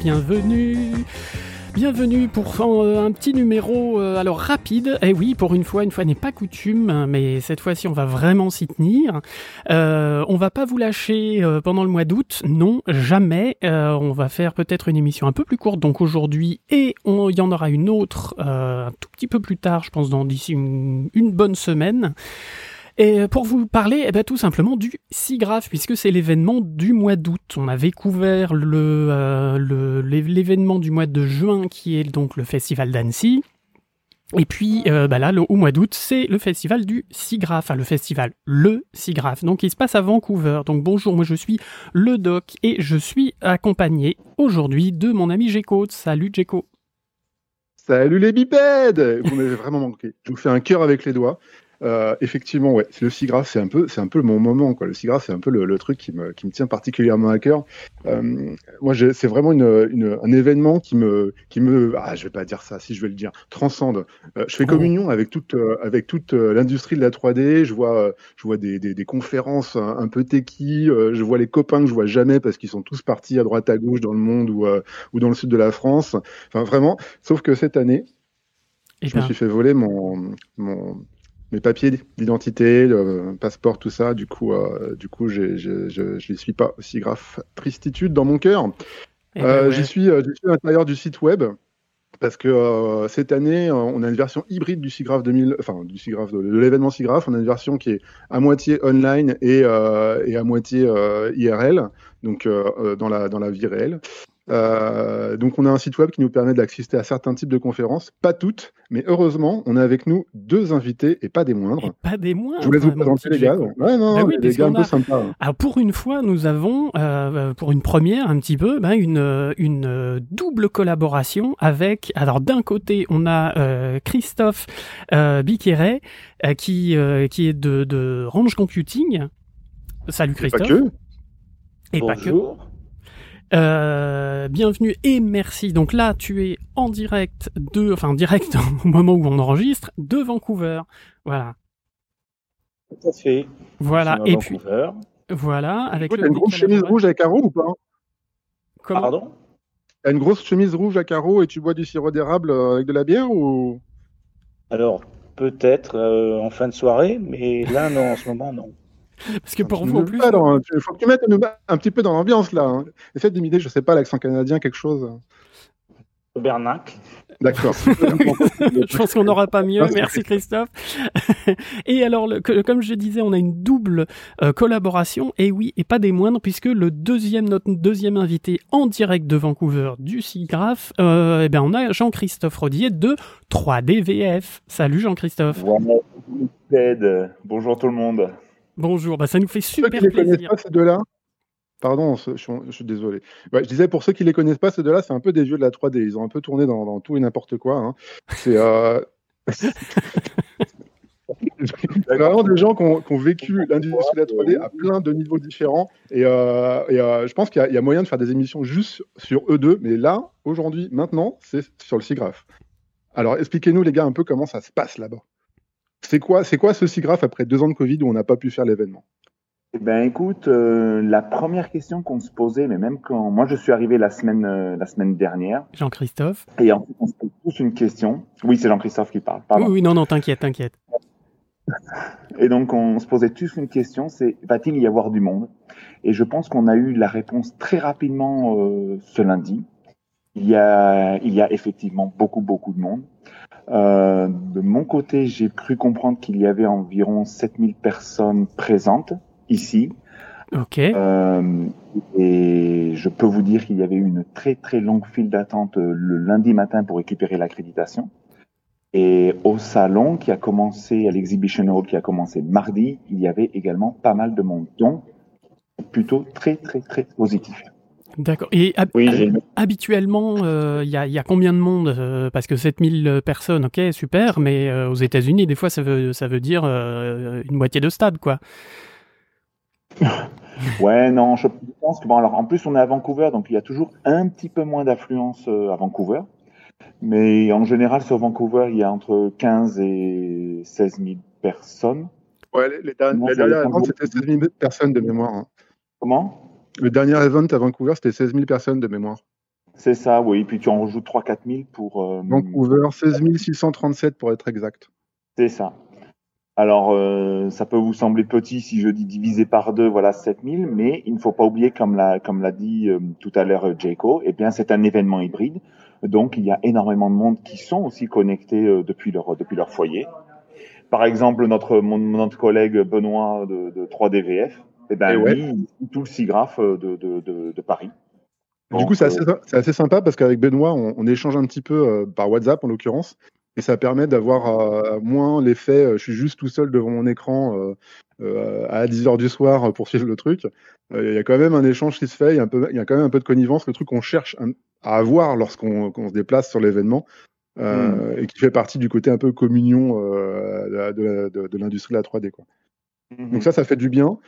Bienvenue. Bienvenue pour euh, un petit numéro euh, alors rapide. Eh oui, pour une fois, une fois n'est pas coutume, mais cette fois-ci on va vraiment s'y tenir. Euh, on va pas vous lâcher pendant le mois d'août, non, jamais. on va faire peut-être une émission un peu plus courte, donc aujourd'hui, et il y en aura une autre un tout petit peu plus tard, je pense dans d'ici une bonne semaine. Et pour vous parler, eh ben, tout simplement du SIGRAPH, puisque c'est l'événement du mois d'août. On avait couvert euh, l'événement du mois de juin, qui est donc le festival d'Annecy. Et puis euh, bah là, le, au mois d'août, c'est le festival du SIGRAPH, enfin le festival Le SIGRAPH. Donc il se passe à Vancouver. Donc bonjour, moi je suis le doc et je suis accompagné aujourd'hui de mon ami Jeco. Salut Jeco. Salut les bipèdes Vous m'avez vraiment manqué. Je vous fais un cœur avec les doigts. Euh, effectivement, ouais, le SIGRAPH, c'est un peu, c'est un peu mon moment, quoi. Le SIGRAPH, c'est un peu le, truc qui me, qui me tient particulièrement à cœur. Euh, moi, c'est vraiment une, une, un événement qui me, qui me, ah, je vais pas dire ça, si je vais le dire, transcende. Euh, je fais oh. communion avec toute, euh, avec toute euh, l'industrie de la 3D. Je vois, je vois des, des, des conférences un, peu techy. je vois les copains que je vois jamais parce qu'ils sont tous partis à droite à gauche dans le monde ou, ou dans le sud de la France. Enfin, vraiment. Sauf que cette année, eh je me ben. suis fait voler mon, mon mes papiers d'identité, le passeport, tout ça. Du coup, euh, du coup, je n'y suis pas aussi grave tristitude dans mon cœur. Eh ben euh, j'y suis, euh, suis à l'intérieur du site web parce que cette année, on a une version hybride du SIGRAPH 2000, enfin du SIGRAPH de, l'événement SIGRAPH. On a une version qui est à moitié online et, et à moitié IRL, donc dans la dans la vie réelle. Euh, donc on a un site web qui nous permet d'assister à certains types de conférences, pas toutes, mais heureusement, on a avec nous deux invités et pas des moindres. pas des moindres. Je vous laisse vous présenter les gars. Ouais, non, bah gars un peu sympas. Alors pour une fois, nous avons, euh, pour une première un petit peu, ben, une, une double collaboration avec, alors d'un côté, on a euh, Christophe euh, Biqueret, euh, qui, euh, qui est de, de Range Computing. Salut Christophe. Et pas que. Et Bonjour. pas que. Euh, bienvenue et merci. Donc là, tu es en direct de, enfin en direct au moment où on enregistre de Vancouver. Voilà. Tout à fait. Voilà. Et puis, voilà. Avec le une grosse chemise rouge à carreaux ou pas Comment? Pardon? T'as une grosse chemise rouge à carreaux et tu bois du sirop d'érable euh, avec de la bière ou? Alors peut-être euh, en fin de soirée, mais là non, en ce moment non. Parce que pour vous, en plus. Il faut que tu mettes un petit peu dans l'ambiance, là. Hein. Essaie d'imiter, je sais pas, l'accent canadien, quelque chose. Bernac. D'accord. je pense qu'on n'aura pas mieux. Merci Christophe. et alors, comme je disais, on a une double euh, collaboration. Et oui, et pas des moindres, puisque le deuxième, notre deuxième invité en direct de Vancouver du SIGRAPH, euh, eh bien, on a Jean-Christophe Rodier de 3DVF. Salut Jean-Christophe. Bonjour tout le monde. Bonjour, bah, ça nous fait super ceux qui plaisir. Les connaissent pas, ces deux-là Pardon, je, suis désolé. je disais pour ceux qui les connaissent pas, ces deux-là, c'est un peu des vieux de la 3D. Ils ont un peu tourné dans, tout et n'importe quoi. Hein. C'est euh... vraiment des gens qui ont, vécu l'industrie de la 3D à plein de niveaux différents. Et, euh, euh, je pense qu'il y, a moyen de faire des émissions juste sur eux deux. Mais là, aujourd'hui, maintenant, c'est sur le SIGRAPH. Alors, expliquez-nous, les gars, un peu comment ça se passe là-bas. C'est quoi, c'est quoi ce SIGRAPH après deux ans de Covid où on n'a pas pu faire l'événement? Eh ben écoute, euh, la première question qu'on se posait, mais même quand moi je suis arrivé la semaine euh, la semaine dernière. Jean-Christophe. Et en fait, on se pose tous une question. Oui, c'est Jean-Christophe qui parle. Oui, oui, non, non, t'inquiète, t'inquiète. Et donc on se posait tous une question, c'est va-t-il y avoir du monde? Et je pense qu'on a eu la réponse très rapidement euh, ce lundi. Il y a il y a effectivement beaucoup beaucoup de monde. Euh, de mon côté, j'ai cru comprendre qu'il y avait environ 7000 personnes présentes ici. Ok. Euh, et je peux vous dire qu'il y avait une très très longue file d'attente euh, le lundi matin pour récupérer l'accréditation. Et au salon qui a commencé, à l'exhibition hall qui a commencé mardi, il y avait également pas mal de monde. Donc, plutôt très très très positif. D'accord. Et habituellement, euh, il y, a, combien de monde euh, Parce que 7000 personnes, ok, super, mais euh, aux États-Unis, des fois, ça veut, ça veut dire une moitié de stade, quoi. ouais, non, je pense que bon, alors en plus, on est à Vancouver, donc il y a toujours un petit peu moins d'affluence à Vancouver. Mais en général, sur Vancouver, il y a entre 15 et 16 000 personnes. Ouais, les, dernières, c'était 16 000 personnes de mémoire. Hein. Comment? Le dernier event à Vancouver, c'était 16 000 personnes de mémoire. C'est ça, oui. Puis tu en rajoutes 3-4 000 pour. Euh, Vancouver, 16 637 pour être exact. C'est ça. Alors, euh, ça peut vous sembler petit si je dis divisé par deux, voilà 7000, mais il ne faut pas oublier, comme l'a comme l'a dit euh, tout à l'heure Jaco, eh bien c'est un événement hybride, donc il y a énormément de monde qui sont aussi connectés depuis leur depuis leur foyer. Par exemple, notre mon, notre collègue Benoît de, de 3DVF, eh ben oui, lui, tout le SIGRAPH de, de, de, de Paris. du coup, c'est assez, assez, sympa parce qu'avec Benoît, on, on, échange un petit peu par WhatsApp en l'occurrence, et ça permet d'avoir euh, moins l'effet euh, je suis juste tout seul devant mon écran euh, à 10 heures du soir pour suivre le truc. Il y a quand même un échange qui se fait, il y a, un peu, il y a quand même un peu de connivence, le truc qu'on cherche à avoir lorsqu'on se déplace sur l'événement. Hmm. et qui fait partie du côté un peu communion de, l'industrie de la 3D. Quoi. Hmm. Donc ça, ça fait du bien.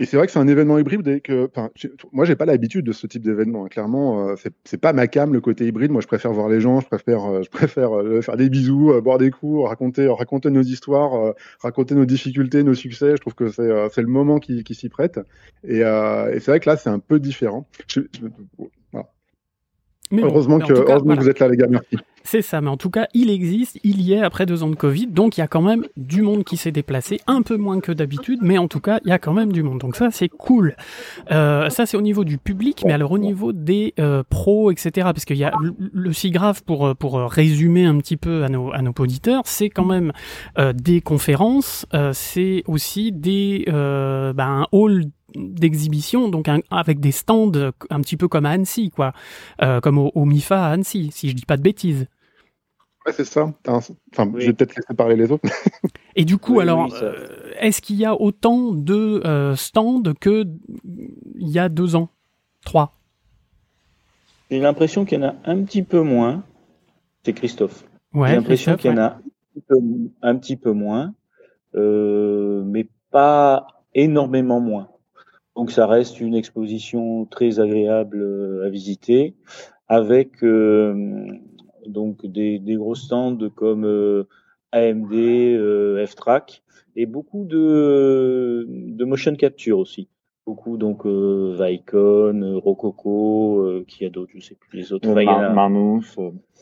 Et c'est vrai que c'est un événement hybride et que, enfin, moi, j'ai pas l'habitude de ce type d'événement. Hein. Clairement, euh, c'est pas ma cam le côté hybride. Moi, je préfère voir les gens, je préfère, euh, je préfère euh, faire des bisous, boire des coups, raconter, raconter nos histoires, raconter nos difficultés, nos succès. Je trouve que c'est, le moment qui, s'y prête. Et, c'est vrai que là, c'est un peu différent. Je, heureusement, que, heureusement que vous êtes là, les gars. Merci. C'est ça, mais en tout cas, il existe, il y est après deux ans de Covid, donc il y a quand même du monde qui s'est déplacé, un peu moins que d'habitude, mais en tout cas, il y a quand même du monde. Donc ça, c'est cool. Euh, ça, c'est au niveau du public, mais alors au niveau des euh, pros, etc., parce qu'il y a le, SIGRAPH, pour, pour résumer un petit peu à nos, à nos auditeurs, c'est quand même euh, des conférences, euh, c'est aussi des euh, ben, un hall d'exhibition, donc avec des stands un petit peu comme à Annecy, quoi, euh, comme au, MIFA à Annecy, si je dis pas de bêtises. Ouais, c'est ça. Enfin, je vais peut-être laisser parler les autres. Et du coup, alors, euh, est-ce qu'il y a autant de euh, stands que il y a deux ans, trois? J'ai l'impression qu'il y en a un petit peu moins. C'est Christophe. Ouais, J'ai l'impression qu'il y en a un petit peu, un petit peu moins, mais pas énormément moins. Donc ça reste une exposition très agréable euh, à visiter, avec euh, donc des, des, gros stands comme euh, AMD, F-Track et beaucoup de, de motion capture aussi beaucoup donc euh, Vicon, euh, Rococo, euh, qui a d'autres, je sais plus les autres. Mar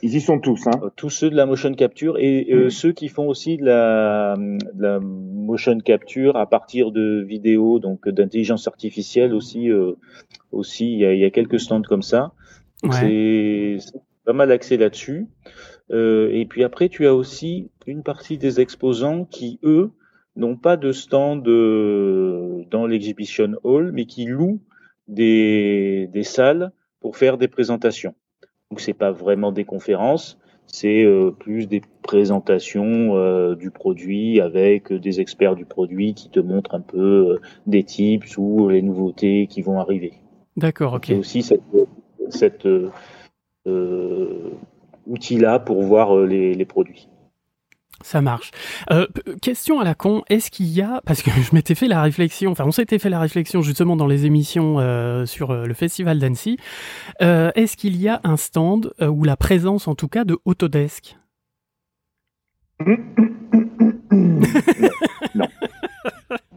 ils y sont tous, hein. Tous ceux de la motion capture et mm. ceux qui font aussi de la, de la, motion capture à partir de vidéos, donc d'intelligence artificielle aussi. aussi, il y, a, il y, a, quelques stands comme ça. C'est pas mal axé là-dessus. et puis après, tu as aussi une partie des exposants qui, eux, n'ont pas de stand euh, dans l'exhibition hall, mais qui louent des, des salles pour faire des présentations. Donc c'est pas vraiment des conférences, c'est euh, plus des présentations euh, du produit avec des experts du produit qui te montrent un peu des tips ou les nouveautés qui vont arriver. D'accord, ok. C'est aussi cette, cette outil-là pour voir les, les produits. Ça marche. Euh, question à la con, est-ce qu'il y a, parce que je m'étais fait la réflexion, enfin on s'était fait la réflexion justement dans les émissions euh, sur euh, le festival d'Annecy, euh, est-ce qu'il y a un stand euh, ou la présence en tout cas de Autodesk? Non.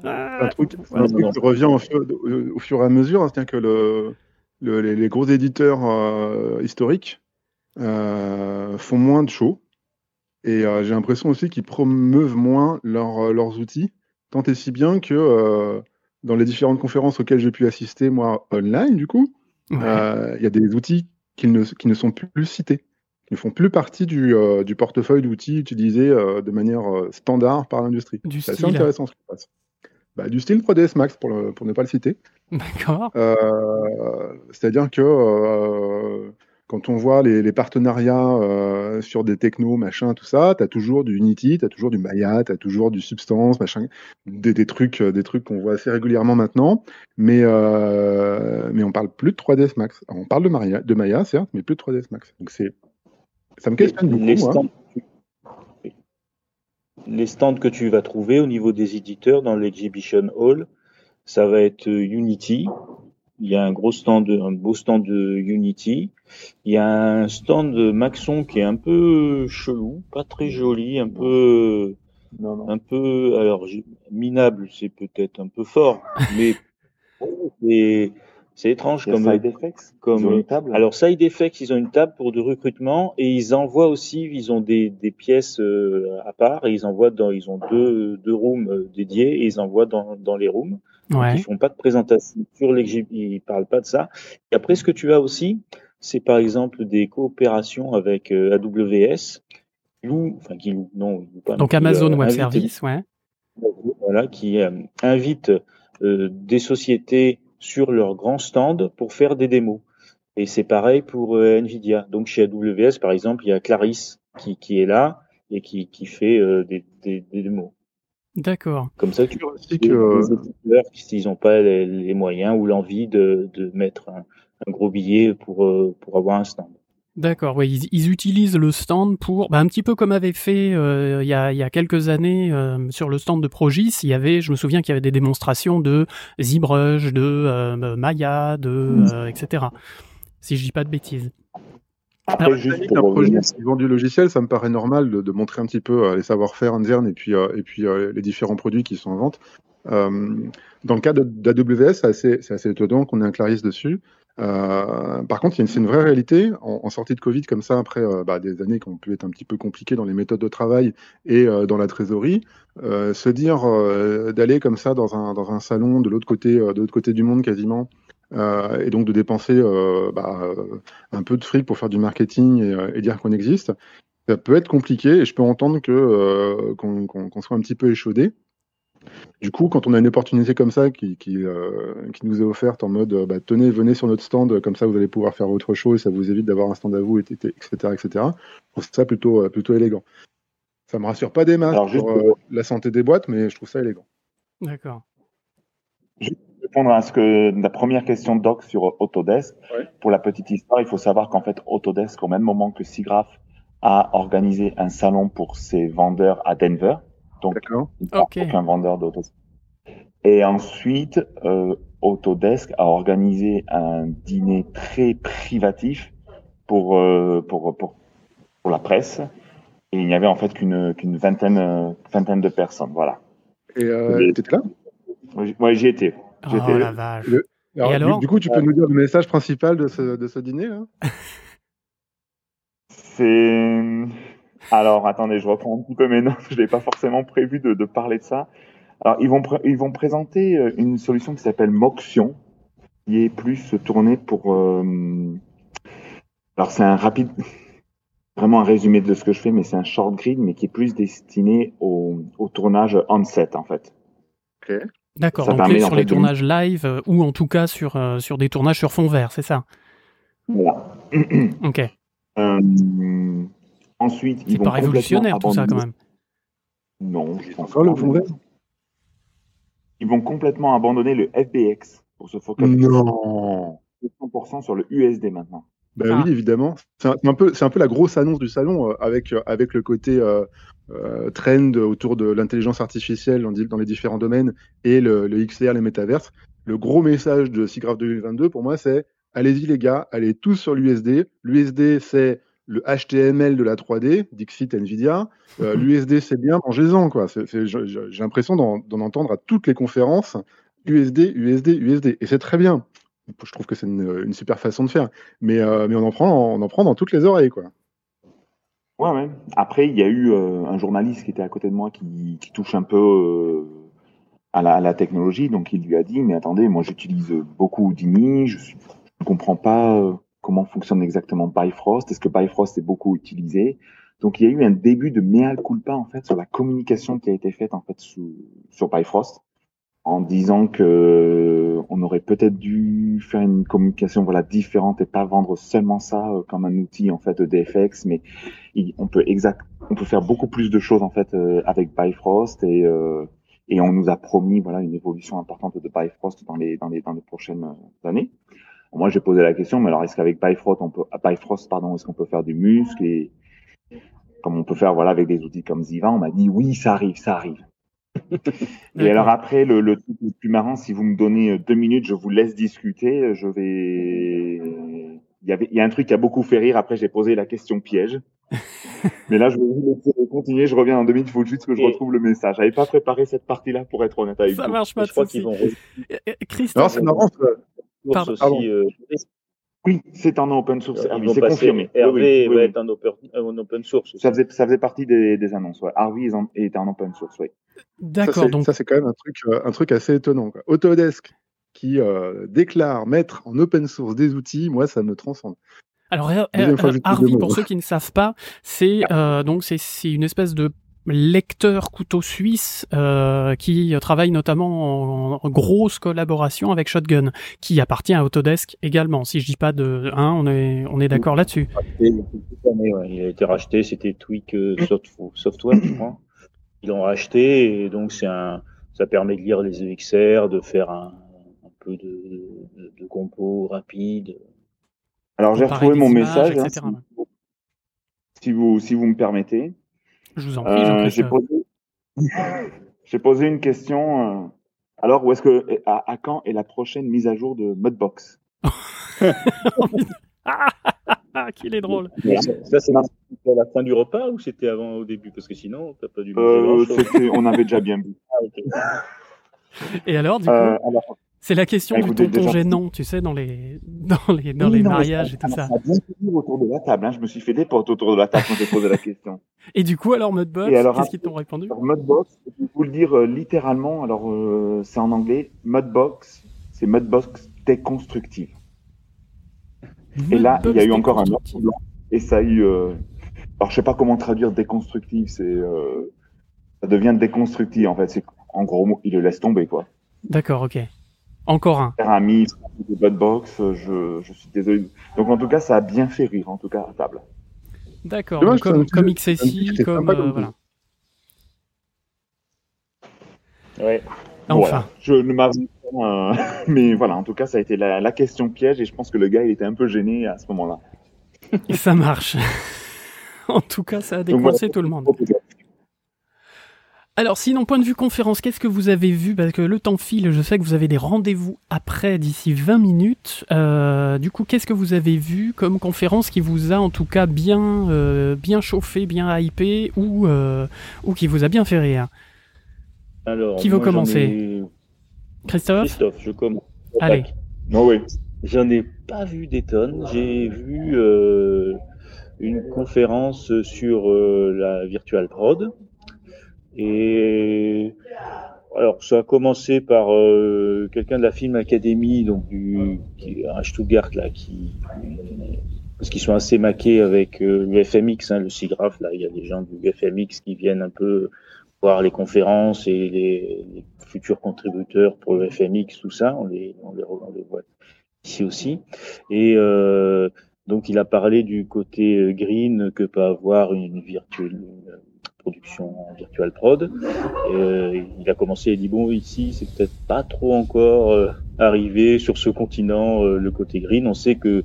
un, truc, un truc qui revient au fur, au fur, et à mesure, hein, c'est-à-dire que le, le, les, les, gros éditeurs historiques font moins de shows et euh, j'ai l'impression aussi qu'ils promeuvent moins euh, leurs outils, tant et si bien que euh, dans les différentes conférences auxquelles j'ai pu assister, moi, online, du coup, il y a des outils qui ne, qui ne sont plus cités, qui ne font plus partie du, du portefeuille d'outils utilisés de manière standard par l'industrie. C'est assez intéressant ce qui se passe. Bah, du style 3ds Max, pour, le, pour ne pas le citer. D'accord. C'est-à-dire que quand on voit les, les partenariats euh, sur des technos, machin, tout ça, tu as toujours du Unity, tu as toujours du Maya, tu as toujours du Substance, machin, des, des trucs des trucs qu'on voit assez régulièrement maintenant, mais, euh, mais on parle plus de 3ds Max. on parle de Maya, de Maya, certes, mais plus de 3ds Max. Donc c'est ça me questionne beaucoup. Les stands, les stands que tu vas trouver au niveau des éditeurs dans l'Exhibition Hall, ça va être Unity, il y a un gros stand, un beau stand de Unity. Il y a un stand de Maxon qui est un peu chelou, pas très joli, un peu, un peu, alors minable, c'est peut-être un peu fort, mais C'est étrange comme Side Effects. comme Ils ont une table. alors Side Effects, ils ont une table pour du recrutement et ils envoient aussi, ils ont des, des pièces euh, à part et ils envoient dans, ils ont deux, deux rooms euh, dédiés et ils envoient dans, dans les rooms. Ouais. Ils font pas de présentation sur les, ils parlent pas de ça. Et après, ce que tu as aussi, c'est par exemple des coopérations avec euh, AWS, qui louent- enfin qui louent, non, pas, Donc qui, Amazon euh, Web invitent- Service, ouais. voilà, qui euh, invite euh, des sociétés sur leur grand stand pour faire des démos. Et c'est pareil pour euh, Nvidia. Donc chez AWS, par exemple, il y a Clarisse qui, qui est là et qui, qui fait euh, des, des, des démos. D'accord. Comme ça, tu aussi que, les éditeurs, s'ils n'ont pas les, les moyens ou l'envie de, de mettre un, un gros billet pour, euh, pour avoir un stand. D'accord, ouais, ils, ils utilisent le stand pour, bah, un petit peu comme avait fait euh, il y, a, il y a quelques années euh, sur le stand de Progis, il y avait, je me souviens qu'il y avait des démonstrations de ZBrush, de euh, Maya, de euh, etc. Si je dis pas de bêtises. Après, Alors, juste Avec un pour projet vend du logiciel, ça me paraît normal de, de montrer un petit peu euh, les savoir-faire internes et puis, euh, et puis euh, les différents produits qui sont en vente. Dans le cas d'AWS, c'est assez, étonnant qu'on ait un Clarisse dessus. Euh, par contre, c'est une vraie réalité. En, en sortie de Covid, comme ça, après euh, bah, des années qui ont pu être un petit peu compliquées dans les méthodes de travail et euh, dans la trésorerie, se dire d'aller comme ça dans un, dans un salon de l'autre côté, de l'autre côté du monde quasiment, euh, et donc de dépenser euh, bah, euh, un peu de fric pour faire du marketing et, et dire qu'on existe, ça peut être compliqué et je peux entendre que euh, qu'on soit un petit peu échaudé. Du coup, quand on a une opportunité comme ça qui, qui, euh, qui nous est offerte en mode bah, tenez, venez sur notre stand, comme ça vous allez pouvoir faire autre chose, ça vous évite d'avoir un stand à vous, et- et- etc., etc. Je trouve ça plutôt, plutôt élégant. Ça me rassure pas des masses Alors, juste pour- euh, la santé des boîtes, mais je trouve ça élégant. D'accord. Répondre à ce que la première question de Doc sur Autodesk. Ouais. Pour la petite histoire, il faut savoir qu'en fait, Autodesk, au même moment que SIGGRAPH, a organisé un salon pour ses vendeurs à Denver. Donc, D'accord il n'y a Ok. aucun vendeur d'Autodesk. Et ensuite, euh, Autodesk a organisé un dîner très privatif pour, euh, pour, pour, pour la presse. Et il n'y avait en fait qu'une qu'une vingtaine, euh, vingtaine de personnes. Voilà. Et euh, Oui. t'étais là? Moi, j'y étais. Oh J'étais- la vache. Le- alors, Et du- alors du, coup, tu peux nous dire le message principal de ce, de ce dîner C'est. Alors, attendez, je reprends un petit peu mes notes. Je n'avais pas forcément prévu de, de parler de ça. Alors, ils vont, pr- ils vont présenter euh, une solution qui s'appelle Moxion, qui est plus tournée pour. euh, Alors, c'est un rapide. Vraiment un résumé de ce que je fais, mais c'est un short grid, mais qui est plus destiné au, au tournage on-set, en fait. D'accord, ça donc permet, sur les de- tournages live euh, ou en tout cas sur, euh, sur des tournages sur fond vert, c'est ça? Voilà. Ok. Euh, ensuite, ils C'est vont pas révolutionnaire tout ça quand complètement même. Non, je pense Encore le pas, fond vert? Ils vont complètement abandonner le FBX pour se focaliser Non 100% sur le USD maintenant. Ben Ah. oui, évidemment. C'est un, peu, c'est un peu la grosse annonce du salon euh, avec euh, avec le côté euh, trend autour de l'intelligence artificielle dans, les différents domaines et le, le XR, les métaverses. Le gros message de SIGGRAPH 2022 pour moi, c'est allez-y les gars, allez tous sur l'USD. L'USD c'est le HTML de la 3D, Dixit Nvidia. L'USD c'est bien, mangez-en quoi. C'est- c'est- J'ai j'ai l'impression d'en d'en entendre à toutes les conférences. USD, USD, USD, et c'est très bien. Je trouve que c'est une, super façon de faire mais, euh, on, en prend, dans toutes les oreilles. Quoi. Ouais, ouais. Après, il y a eu euh, un journaliste qui était à côté de moi qui, touche un peu euh, à, la, technologie, donc il lui a dit, mais attendez, moi j'utilise beaucoup Houdini, je ne comprends pas comment fonctionne exactement Bifrost, est-ce que Bifrost est beaucoup utilisé? Donc il y a eu un début de mea culpa en fait sur la communication qui a été faite en fait sous, sur Bifrost en disant que euh, on aurait peut-être dû faire une communication voilà différente et pas vendre seulement ça euh, comme un outil en fait DFX, mais on peut exact, on peut faire beaucoup plus de choses en fait euh, avec Bifrost et et on nous a promis voilà une évolution importante de Bifrost dans les dans les dans les prochaines années. Moi j'ai posé la question, mais alors est-ce qu'avec Bifrost on peut Bifrost pardon est-ce qu'on peut faire du muscle et comme on peut faire voilà avec des outils comme Ziva, on m'a dit oui ça arrive ça arrive. Et alors après, le, le truc le plus marrant, si vous me donnez euh, deux minutes, je vous laisse discuter. Je vais. Il y avait, il y a un truc qui a beaucoup fait rire. Après, j'ai posé la question piège. Mais là, je vais vous laisser continuer. Je reviens en deux minutes. Il faut juste que je Et- retrouve le message. J'avais pas préparé cette partie-là pour être honnête avec Ça vous. marche pas Je crois qu'ils vont. Euh, euh, Alors Christophe, c'est marrant, ça- aussi. Euh, oui, c'est en open source. C'est confirmé. Hervé va être en open, en open source. Ça faisait, ça faisait partie des, des annonces. Ouais. Harvey est en, open source. Oui. D'accord. Donc ça c'est quand même un truc, un truc assez étonnant. Quoi. Autodesk qui euh, déclare mettre en open source des outils, moi ça me transcende. Alors, Harvey, pour ceux qui ne savent pas, c'est euh, donc c'est une espèce de lecteur couteau suisse euh, qui travaille notamment en, grosse collaboration avec Shotgun, qui appartient à Autodesk également. Si je dis pas de, hein, on est on est d'accord là-dessus. Il a été racheté, c'était Tweak euh, Software, je crois. Ils l'ont racheté et donc c'est un, ça permet de lire les EXR, de faire un, un peu de, de, de compo rapide. Alors j'ai retrouvé mon message, hein, si, vous, si vous me permettez. Je vous en prie, euh, J'ai posé... posé... une question. Euh, alors, où est-ce que à, à, quand est la prochaine mise à jour de Mudbox Ah, qu'il est drôle. Ça, c'est à la fin du repas ou c'était avant au début? Parce que sinon, t'as pas dû euh, On avait déjà bien vu. Ah, Et alors, du coup? euh, alors, c'est la question du tonton gênant, tu sais, dans les, dans les, dans les mariages et tout ça. Ça a bien autour de la table. Hein. Je me suis fait des potes autour de la table quand j'ai posé la question. Et du coup, alors Mudbox, qu'est-ce qu'ils t'ont répondu? alors, Mudbox, je vais vous le dire euh, littéralement. Alors, euh, c'est en anglais. Mudbox, c'est Mudbox déconstructive. et là, il y a eu encore un autre Et ça a eu. Euh... Alors, je sais pas comment traduire déconstructive. C'est, ça devient déconstructif en fait. C'est en gros, il le laisse tomber quoi. D'accord, ok. Encore un. Bad Box, je, je, suis désolé. Donc en tout cas, ça a bien fait rire, en tout cas à table. D'accord. Comme, comme XSI, comme euh, voilà. Ouais. Enfin. je ne m'avance pas, euh, mais voilà, en tout cas, ça a été la, la, question piège et je pense que le gars, il était un peu gêné à ce moment-là. ça marche. en tout cas, ça a décoincé tout le monde. Alors, sinon, point de vue conférence, qu'est-ce que vous avez vu? Parce que le temps file, je sais que vous avez des rendez-vous après, d'ici 20 minutes. Euh, du coup, qu'est-ce que vous avez vu comme conférence qui vous a en tout cas bien, euh, bien chauffé, bien hypé ou, euh, ou qui vous a bien fait rire? Alors, Qui veut commencer? Christophe? Christophe, je commence. Allez. Non, oui. J'en ai pas vu des tonnes. J'ai vu une conférence sur la Virtual Prod et alors, ça a commencé par euh, quelqu'un de la Film Academy, donc du qui, à Stuttgart là, qui parce qu'ils sont assez maqués avec euh, le FMX, hein, le SIGGRAPH. Là, il y a des gens du FMX qui viennent un peu voir les conférences et les, les futurs contributeurs pour le FMX, tout ça. On les, on les, on les voit ici aussi. Et euh, donc, il a parlé du côté euh, green que peut avoir une virtuelle production virtual prod. Euh, il a commencé, il dit bon ici c'est peut-être pas trop encore euh, arrivé sur ce continent euh, le côté green. On sait que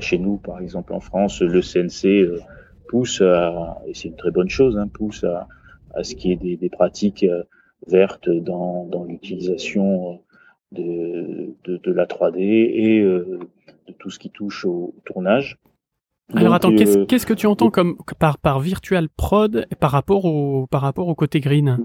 chez nous par exemple en France le CNC pousse à, et c'est une très bonne chose, hein, pousse à, ce qui est des, des pratiques vertes dans, l'utilisation de, la 3D et de tout ce qui touche au tournage. Alors attends, euh, qu'est-ce que tu entends comme par par virtual prod par rapport au par rapport au côté green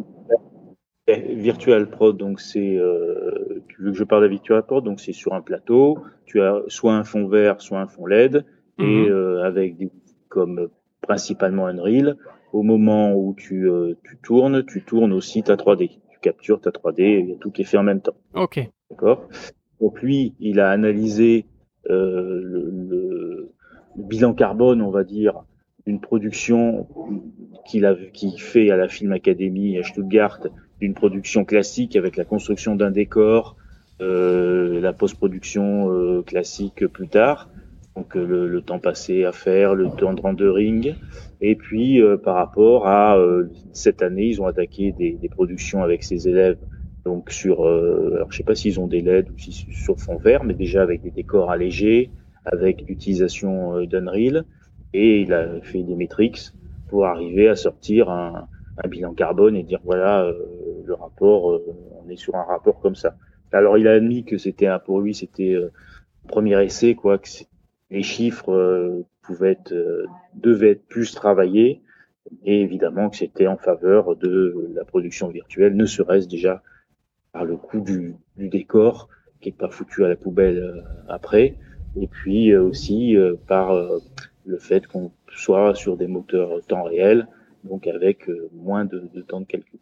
eh, Virtual prod, donc c'est euh, veux que je parle de virtual prod, donc c'est sur un plateau, tu as soit un fond vert, soit un fond LED, et mhm. euh, avec des comme principalement Unreal. Au moment où tu, euh, tu tournes, tu tournes aussi ta 3D. Tu captures ta 3D, il y a tout qui est fait en même temps. Ok. D'accord? Donc lui, il a analysé le, le bilan carbone, on va dire, d'une production qu'il fait à la Film Academy à Stuttgart, d'une production classique avec la construction d'un décor, euh, la post-production euh, classique plus tard, donc euh, le, temps passé à faire, le temps de rendering, et puis par rapport à cette année, ils ont attaqué des, des, productions avec ses élèves, donc sur, alors je sais pas s'ils ont des LED ou si sur fond vert, mais déjà avec des décors allégés, avec l'utilisation euh, d'Unreal et il a fait des metrics pour arriver à sortir un, un bilan carbone et dire voilà euh, le rapport, euh, on est sur un rapport comme ça. Alors il a admis que c'était pour lui c'était premier essai quoi, que les chiffres pouvaient être devaient être plus travaillés et évidemment que c'était en faveur de la production virtuelle, ne serait-ce déjà par le coût du, du décor qui est pas foutu à la poubelle après, et puis aussi par le fait qu'on soit sur des moteurs temps réel, donc avec moins de, de temps de calcul.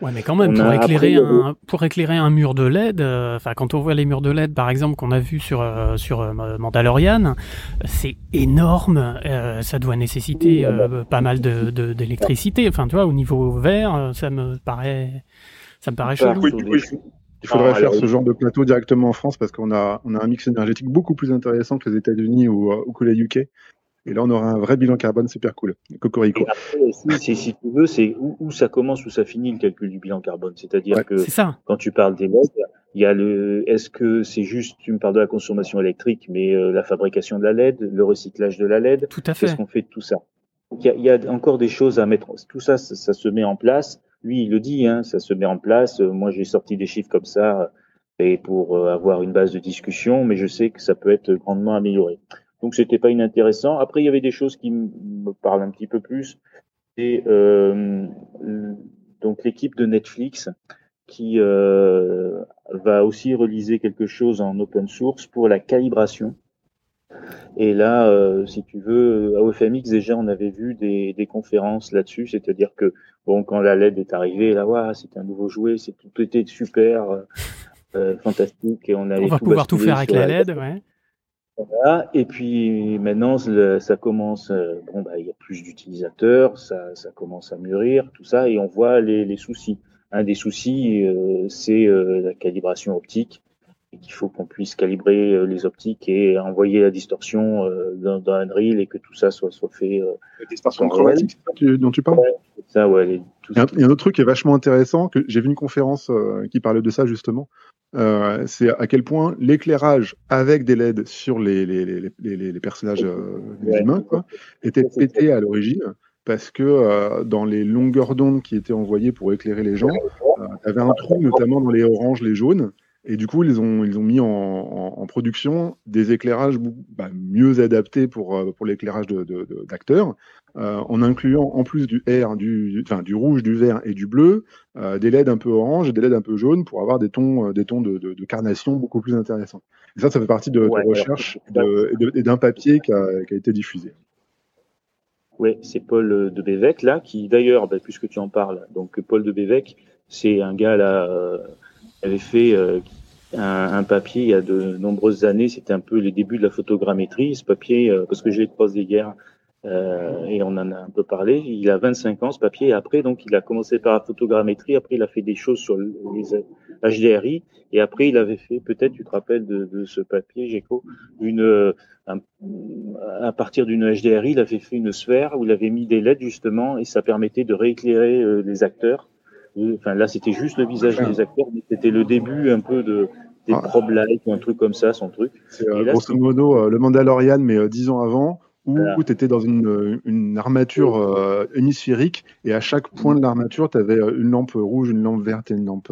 Ouais, mais quand même, pour éclairer, un, pour éclairer un mur de LED, euh, quand on voit les murs de LED, par exemple, qu'on a vu sur, euh, sur euh, Mandalorian, c'est énorme. ça doit nécessiter pas mal d'électricité. De, d'électricité enfin, tu vois, au niveau vert, ça me paraît, ça me paraît chelou. Il faudrait faire ce genre de plateau directement en France parce qu'on a, on a un mix énergétique beaucoup plus intéressant que les États-Unis ou, ou que les UK. Et là, on aura un vrai bilan carbone super cool. Cocorico. si, si, tu veux, c'est où, ça commence, où ça finit le calcul du bilan carbone? C'est-à-dire que quand tu parles des LED, il y a le. Est-ce que c'est juste, tu me parles de la consommation électrique, mais euh, la fabrication de la LED, le recyclage de la LED? Tout à fait. Qu'est-ce qu'on fait de tout ça? Il y, a, il y, a, encore des choses à mettre. Tout ça, ça, se met en place. Lui, il le dit, hein, ça se met en place. Euh, moi, j'ai sorti des chiffres comme ça euh, et pour avoir une base de discussion, mais je sais que ça peut être grandement amélioré. Donc c'était pas inintéressant. Après, il y avait des choses qui me parlent un petit peu plus. Et euh, donc l'équipe de Netflix qui euh, va aussi reliser quelque chose en open source pour la calibration. Et là, euh, si tu veux, à OFMX déjà, on avait vu des, des conférences là-dessus, c'est-à-dire que bon, quand la LED est arrivée, là, ouais, c'était un nouveau jouet, c'est tout était super, euh, fantastique, et on allait on va pouvoir tout faire avec la LED, ouais. Et puis maintenant, ça commence. Euh, bon, bah, il y a plus d'utilisateurs, ça, ça, commence à mûrir, tout ça, et on voit les, les soucis. Un des soucis, euh, c'est euh, la calibration optique, et qu'il faut qu'on puisse calibrer les optiques et envoyer la distorsion dans, dans Unreal et que tout ça soit, soit fait. la distorsion chromatique, dont tu parles. ça, ouais. il, y a, un autre truc qui est vachement intéressant, que j'ai vu une conférence qui parlait de ça justement. Euh, c'est à quel point l'éclairage avec des LED sur les, les, les, les personnages euh, humains quoi, était pété à l'origine parce que euh, dans les longueurs d'onde qui étaient envoyées pour éclairer les gens, il y avait un trou notamment dans les oranges, les jaunes, et du coup, ils ont, ils ont mis en, en, production des éclairages bah, mieux adaptés pour, pour l'éclairage d'acteurs, de, de, euh, en incluant en plus du R, du, enfin, du rouge, du vert et du bleu, euh, des LED un peu orange et des LED un peu jaunes pour avoir des tons, des tons de, carnation beaucoup plus intéressants. Et ça, ça fait partie de, ouais, recherche et d'un papier qui a, qui a, été diffusé. Oui, c'est Paul de Bévec, là, qui d'ailleurs, bah, puisque tu en parles, donc Paul de Bévec, c'est un gars là. Euh, avait fait euh, un, un, papier il y a de nombreuses années. C'était un peu les débuts de la photogrammétrie. Ce papier, euh, parce que j'ai croisé hier euh, et on en a un peu parlé. Il a 25 ans ce papier. Et après, donc, il a commencé par la photogrammétrie. Après, il a fait des choses sur les HDRI. Et après, il avait fait, peut-être, tu te rappelles de, de ce papier, Géco, une, un, à partir d'une HDRI, il avait fait une sphère où il avait mis des LED justement et ça permettait de rééclairer euh, les acteurs Enfin, là, c'était juste le visage des acteurs, mais c'était le début un peu de des ah. prob light ou un truc comme ça, son truc. C'est euh, grosso modo euh, le Mandalorian, mais euh, dix ans avant, où, tu étais dans une, une armature euh, hémisphérique et à chaque point de l'armature, tu avais une lampe rouge, une lampe verte et une lampe,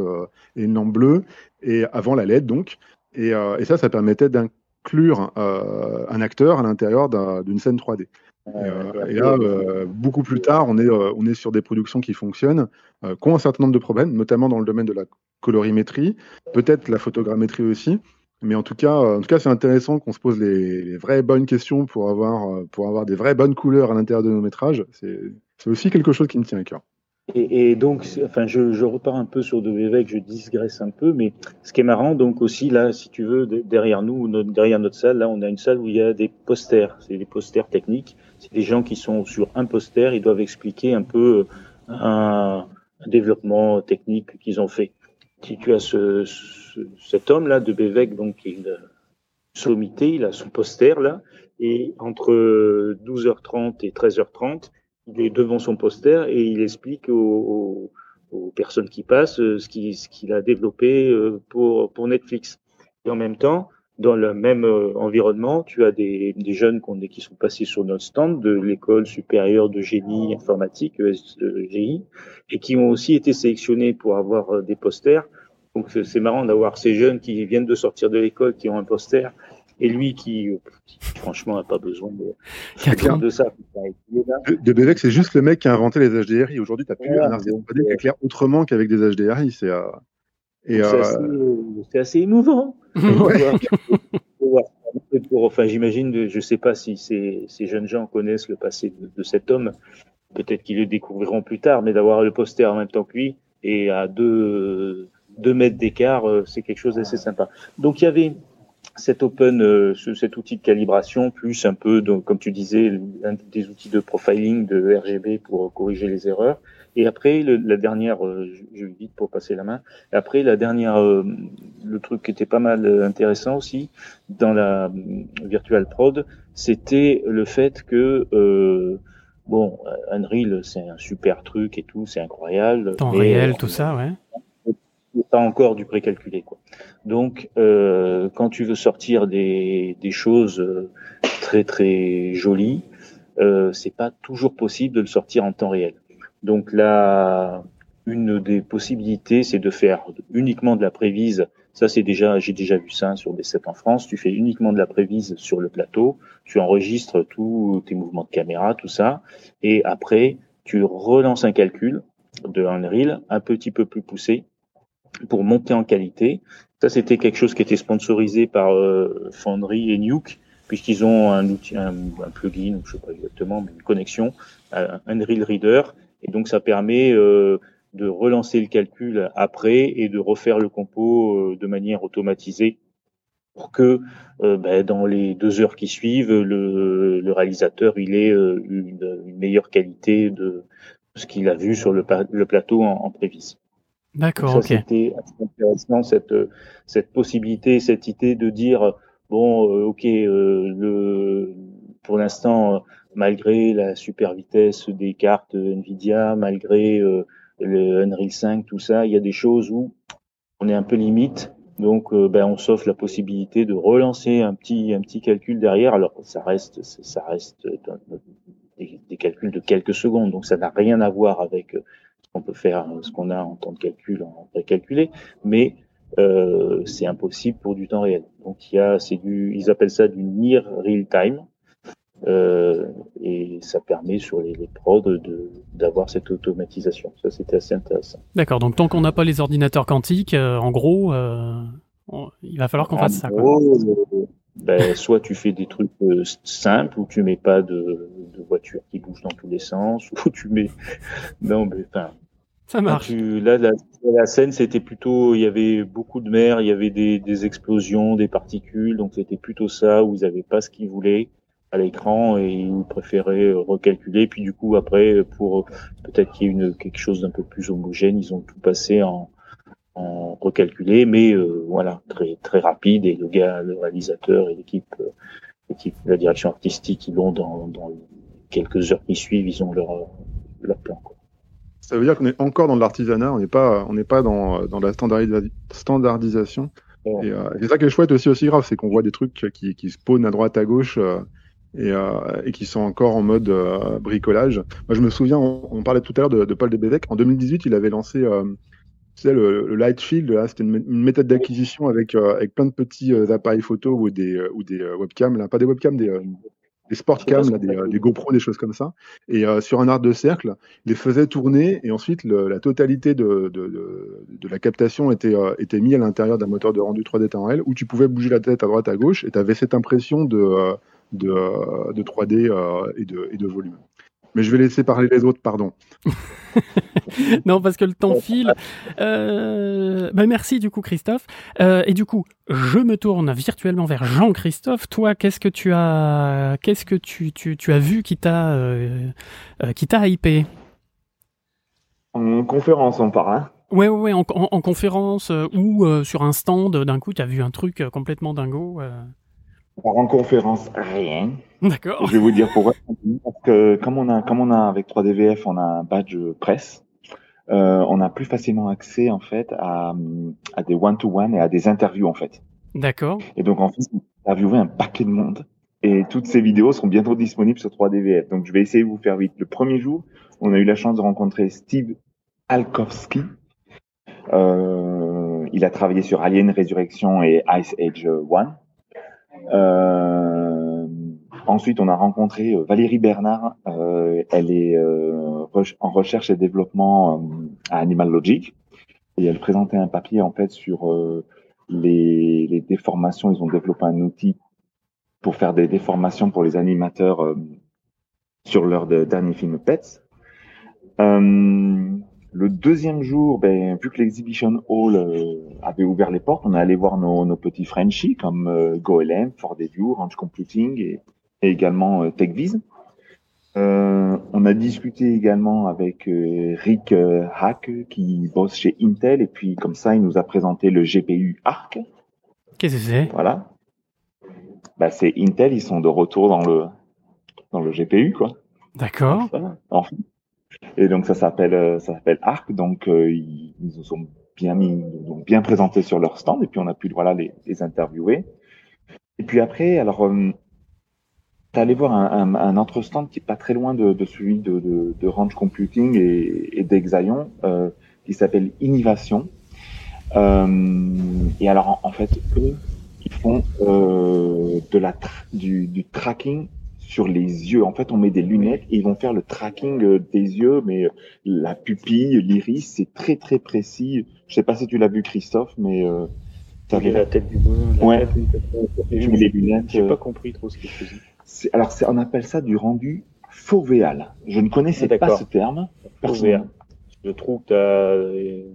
et une lampe bleue, et avant la LED donc. Et, et ça, ça permettait d'inclure un acteur à l'intérieur d'une scène 3D. Euh, et là, euh, beaucoup plus tard, on est, euh, on est sur des productions qui fonctionnent, qui ont un certain nombre de problèmes, notamment dans le domaine de la colorimétrie, peut-être la photogrammétrie aussi. Mais en tout cas, en tout cas, c'est intéressant qu'on se pose les, les, vraies bonnes questions pour avoir, pour avoir des vraies bonnes couleurs à l'intérieur de nos métrages. C'est aussi quelque chose qui me tient à cœur. Et, donc, enfin, je, je, repars un peu sur De Vevec, je digresse un peu, mais ce qui est marrant, donc aussi là, si tu veux, derrière nous, derrière notre salle, là, on a une salle où il y a des posters, c'est des posters techniques, c'est des gens qui sont sur un poster, ils doivent expliquer un peu un, un développement technique qu'ils ont fait. Si tu as ce, ce cet homme là de Bévec, donc il sommité, il a son poster là, et entre 12h30 et 13h30 il est devant son poster et il explique aux, personnes qui passent euh, ce qu'il a développé euh, pour, Netflix. Et en même temps, dans le même euh, environnement, tu as des, des jeunes qui sont passés sur notre stand de l'école supérieure de génie informatique, ESGI, et qui ont aussi été sélectionnés pour avoir des posters. Donc c'est marrant d'avoir ces jeunes qui viennent de sortir de l'école, qui ont un poster, et lui qui, franchement, n'a pas besoin de, de ça. De, de c'est juste le mec qui a inventé les HDRI. Aujourd'hui, tu n'as plus un qui éclaire autrement qu'avec des HDRI. C'est, euh, Et c'est assez, émouvant. enfin, j'imagine, je ne sais pas si ces, jeunes gens connaissent le passé de, cet homme. Peut-être qu'ils le découvriront plus tard, mais d'avoir le poster en même temps que lui et à deux, deux mètres d'écart, c'est quelque chose d'assez sympa. Donc il y avait cet open, euh, cet outil de calibration, plus un peu, donc, comme tu disais, un des outils de profiling de RGB pour corriger les erreurs. Et après, la dernière, euh, je, vite pour passer la main. Après, la dernière, euh, le truc qui était pas mal intéressant aussi dans la Virtual Prod, c'était le fait que bon, Unreal, c'est un super truc et tout, c'est incroyable. Temps réel, tout ça, ouais pas encore du précalculé. Quoi. Donc, euh, quand tu veux sortir des, choses euh, très très jolies, euh, c'est pas toujours possible de le sortir en temps réel. Donc là, une des possibilités, c'est de faire uniquement de la prévise. Ça, c'est déjà, j'ai déjà vu ça sur des sets en France. Tu fais uniquement de la prévise sur le plateau. Tu enregistres tous tes mouvements de caméra, tout ça, et après, tu relances un calcul de Unreal un petit peu plus poussé pour monter en qualité. Ça, c'était quelque chose qui était sponsorisé par euh, Foundry et Nuke, puisqu'ils ont un outil, un, plugin, je sais pas exactement, mais une connexion, un Unreal Reader, et donc ça permet euh, de relancer le calcul après et de refaire le compo euh, de manière automatisée pour que ben, dans les deux heures qui suivent, le, le réalisateur il ait une, une, meilleure qualité de ce qu'il a vu sur le, le plateau en, en prévis. D'accord, ok. C'était intéressant cette cette possibilité, cette idée de dire bon, euh, ok, euh, le pour l'instant, malgré la super vitesse des cartes Nvidia, malgré euh, le Unreal 5, tout ça, il y a des choses où on est un peu limite. Donc, ben, on s'offre la possibilité de relancer un petit un petit calcul derrière. Alors, ça reste ça reste des, des calculs de quelques secondes, donc ça n'a rien à voir avec on peut faire ce qu'on a en temps de calcul, en précalculé, mais euh, c'est impossible pour du temps réel. Donc il y a, c'est du, ils appellent ça du near real time, euh, et ça permet sur les, les prods de, d'avoir cette automatisation. Ça c'était assez intéressant. D'accord. Donc tant qu'on n'a pas les ordinateurs quantiques, euh, en gros, il va falloir qu'on fasse ça. Ben, soit tu fais des trucs simples où tu mets pas de, de voiture qui bouge dans tous les sens, ou tu mets non mais enfin ça marche. là, la, scène, c'était plutôt, il y avait beaucoup de mer, il y avait des, explosions, des particules, donc c'était plutôt ça où ils n'avaient pas ce qu'ils voulaient à l'écran et ils préféraient recalculer. Puis du coup, après, pour peut-être qu'il y ait une, quelque chose d'un peu plus homogène, ils ont tout passé en, en recalculé, mais euh, voilà, très très rapide. Et le gars, le réalisateur et l'équipe, euh, l'équipe, la direction artistique, ils l'ont dans, dans quelques heures qui suivent, ils ont leur leur plan. Quoi. Ça veut dire qu'on est encore dans l'artisanat, on n'est pas, on n'est pas dans, dans la standardisation. Et euh, c'est ça qui est chouette aussi, aussi grave, c'est qu'on voit des trucs qui, qui spawnent à droite, à gauche, euh, et, euh, et, qui sont encore en mode euh, bricolage. Moi, je me souviens, on, parlait tout à l'heure de, de, Paul Debevec. En 2018, il avait lancé euh, tu sais, le, le Lightfield. Là, c'était une, méthode d'acquisition avec, avec plein de petits appareils photo ou des, ou des webcams, là, pas des webcams, des, des sportcams, là, des, euh, des, GoPro, des choses comme ça. Et euh, sur un arc de cercle, il les faisait tourner et ensuite le, la totalité de, de, de, de, la captation était, euh, était mise à l'intérieur d'un moteur de rendu 3D temps réel où tu pouvais bouger la tête à droite à gauche et tu avais cette impression de, euh, de, de 3D et, de, et de volume. Mais je vais laisser parler les autres, pardon. non, parce que le temps file. Euh, bah merci du coup, Christophe. Euh, et du coup, je me tourne virtuellement vers Jean-Christophe. Toi, qu'est-ce que tu as, qu'est-ce que tu, tu, tu as vu qui t'a, euh, euh qui t'a hypé? En conférence, on parle. Hein ouais, ouais, ouais, en, en, en conférence euh, ou euh, sur un stand. D'un coup, tu as vu un truc complètement dingo. En conférence, rien. D'accord. Je vais vous dire pourquoi. Parce que comme on a, comme on a avec 3DVF, on a un badge presse. Euh, on a plus facilement accès en fait à, à des one-to-one et à des interviews en fait. D'accord. Et donc en fait, interviewé un paquet de monde. Et toutes ces vidéos seront bientôt disponibles sur 3DVF. Donc je vais essayer de vous faire vite. Le premier jour, on a eu la chance de rencontrer Steve Alkowski. Euh, il a travaillé sur Alien Resurrection et Ice Age One. Euh, ensuite, on a rencontré euh, Valérie Bernard. Euh, elle est en recherche et développement à Animal Logic. et elle présentait un papier en fait sur les, les, déformations. Ils ont développé un outil pour faire des déformations pour les animateurs sur leur dernier film Pets. Le deuxième jour, ben, vu que l'exhibition hall euh, avait ouvert les portes, on est allé voir nos, nos petits Frenchies comme euh, GoLM, ForDeview, Range Computing et, également euh, TechViz. Euh, on a discuté également avec euh, Rick Hack qui bosse chez Intel et puis comme ça il nous a présenté le GPU Arc. Qu'est-ce que c'est? Voilà. Bah, c'est Intel, ils sont de retour dans le dans le GPU quoi. D'accord. Enfin, et donc ça s'appelle ça s'appelle Arc. Donc ils, nous ont bien mis, ont bien présenté sur leur stand et puis on a pu voilà les, les interviewer. Et puis après, alors t'es allé voir un, un, un, autre stand qui est pas très loin de, de celui de, de, de, Range Computing et, et d'Exaion, euh, qui s'appelle Innovation. Euh, et alors en, en, fait eux, ils font euh, de la du, du tracking sur les yeux. En fait, on met des lunettes et ils vont faire le tracking des yeux, mais la pupille, l'iris, c'est très très précis. Je sais pas si tu l'as vu, Christophe, mais euh, t'avais la tête du bout. Ouais. J'ai pas compris trop ce qu'il faisait. Alors, on appelle ça du rendu fovéal. Je ne connaissais ah, pas ce terme. Fovéal. Je trouve que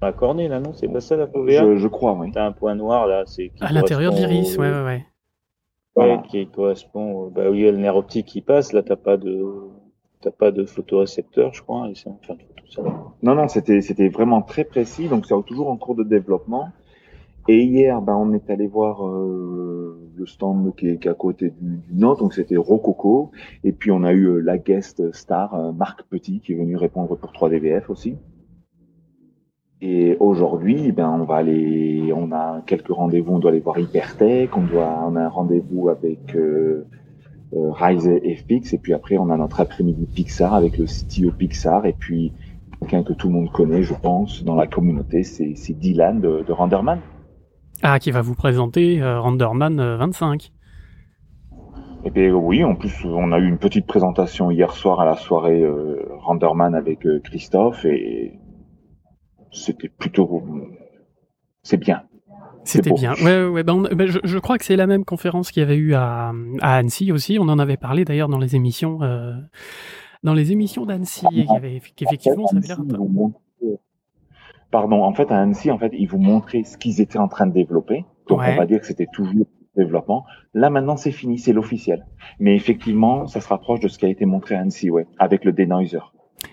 t'as un cornet là, non? C'est pas ça la fovéal je, je crois, oui. T'as un point noir là, c'est à l'intérieur de l'iris, ouais, ouais, ouais. Voilà. qui correspond, bah oui, il y a le nerf optique qui passe, là t'as pas de, t'as pas de photorécepteur, je crois, et c'est enfin tout ça. Non, non, c'était, c'était vraiment très précis, donc c'est toujours en cours de développement. Et hier, ben, on est allé voir euh, le stand qui est, à côté du, du nôtre, donc c'était Rococo. Et puis on a eu euh, la guest star, euh, Marc Petit, qui est venu répondre pour 3DVF aussi. Et aujourd'hui, ben, on va aller, on a quelques rendez-vous, on doit aller voir Hypertech, on a un rendez-vous avec Rise FX, et puis après, on a notre après-midi Pixar avec le CTO Pixar, et puis quelqu'un que tout le monde connaît, je pense, dans la communauté, c'est Dylan de, Renderman. Ah, qui va vous présenter euh, Renderman 25. Et puis oui, en plus, on a eu une petite présentation hier soir à la soirée euh, Renderman avec euh, Christophe, et c'était plutôt, c'est bien. C'était bien. Ouais, ouais, ben, ben je, je, crois que c'est la même conférence qu'il y avait eu à, à, Annecy aussi. On en avait parlé d'ailleurs dans les émissions, euh, dans les émissions d'Annecy, qu'effectivement, ça avait l'air. Pardon. En fait, à Annecy, en fait, ils vous montraient ce qu'ils étaient en train de développer. Donc, ouais. on va dire que c'était toujours développement. Là, maintenant, c'est fini, c'est l'officiel. Mais effectivement, ça se rapproche de ce qui a été montré à Annecy, ouais, avec le denoiser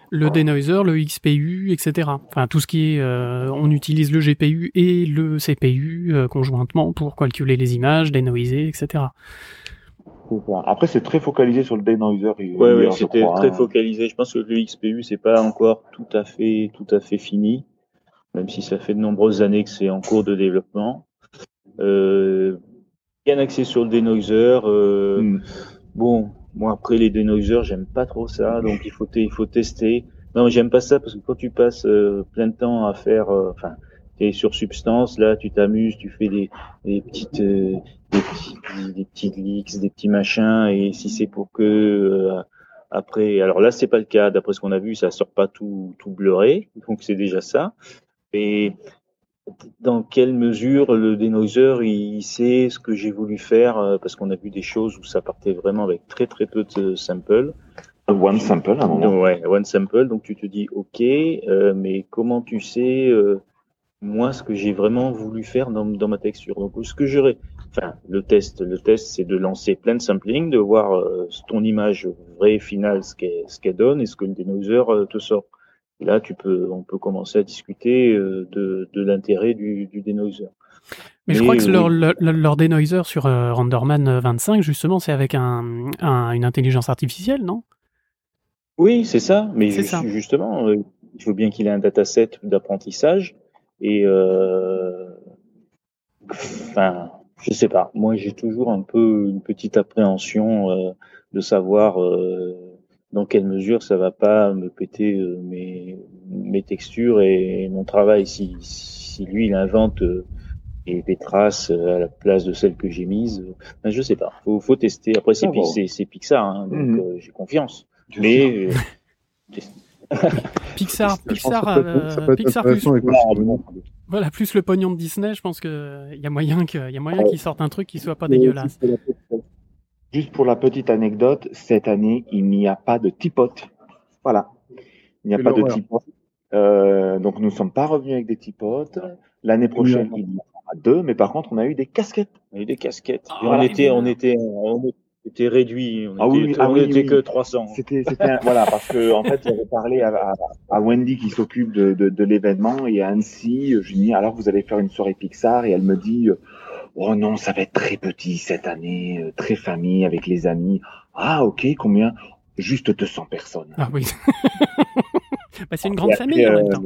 le denoiser, le XPU, etc. Enfin, tout ce qui est, euh, on utilise le GPU et le CPU euh, conjointement pour calculer les images, denoiser, etc. Après, c'est très focalisé sur le denoiser. Ouais, ouais c'était très hein. focalisé. Je pense que le XPU, c'est pas encore tout à fait, tout à fait fini, même si ça fait de nombreuses années que c'est en cours de développement. Euh, bien axé sur le denoiser. Euh, mm. Bon, moi, après les denoisers, j'aime pas trop ça, donc il faut, il faut tester. Non, j'aime pas ça parce que quand tu passes euh, plein de temps à faire, euh, enfin, t'es sur substance, là, tu t'amuses, tu fais des, des petites, euh, des petits, des petites leaks, des petits machins, et si c'est pour que euh, après, alors là, c'est pas le cas. D'après ce qu'on a vu, ça sort pas tout, tout bleuré, donc c'est déjà ça. Et dans quelle mesure le denoiser il sait ce que j'ai voulu faire euh, parce qu'on a vu des choses où ça partait vraiment avec très très peu de samples. One sample, à un moment. Ouais, one sample. Donc tu te dis, ok, euh, mais comment tu sais euh, moi ce que j'ai vraiment voulu faire dans, dans ma texture? Donc ce que j'aurais, enfin le test, le test c'est de lancer plein de sampling, de voir euh, ton image vraie finale ce qu'elle ce donne et ce que le denoiser euh, te sort. Et là, tu peux, on peut commencer à discuter euh, de, de l'intérêt du, du denoiser. Mais, je crois que leur, leur, sur euh, Renderman 25, justement, c'est avec un, un, une intelligence artificielle, non? Oui, c'est ça. Mais ju ça. justement, euh, il faut bien qu'il ait un dataset d'apprentissage. Et euh, enfin, je sais pas. Moi, j'ai toujours un peu une petite appréhension euh, de savoir dans quelle mesure ça va pas me péter euh, mes, mes textures et mon travail si, si lui il invente euh, des traces euh, à la place de celles que j'ai mises ben, je sais pas faut, faut tester après c'est ah bon. c'est Pixar hein, donc mm -hmm. j'ai confiance mais Pixar, Pixar, que euh, Pixar plus, avec Voilà, plus le pognon de Disney, je pense qu'il y a moyen que, y a moyen Ouais. qu'ils sortent un truc qui soit pas dégueulasse. Juste pour la petite- anecdote, cette année, il n'y a pas de tipote. Voilà. Il n'y a pas de tipote. Euh, donc nous ne sommes pas revenus avec des tipotes. L'année prochaine, il y en aura deux, mais par contre, on a eu des casquettes. On a eu des casquettes. Ah, on était, on était, on était réduits. On Ah était, oui, ah on oui, était oui. que 300. C'était, c'était un- voilà, parce que en fait, j'avais parlé à, à- à Wendy qui s'occupe de, de, de l'événement et à Annecy. Je lui dis alors vous allez faire une soirée Pixar et elle me dit euh, oh non, ça va être très petit cette année, euh, très famille avec les amis. Ah ok, combien? Juste 200 personnes. Ah oui. bah, c'est une grande après, famille en même euh, temps.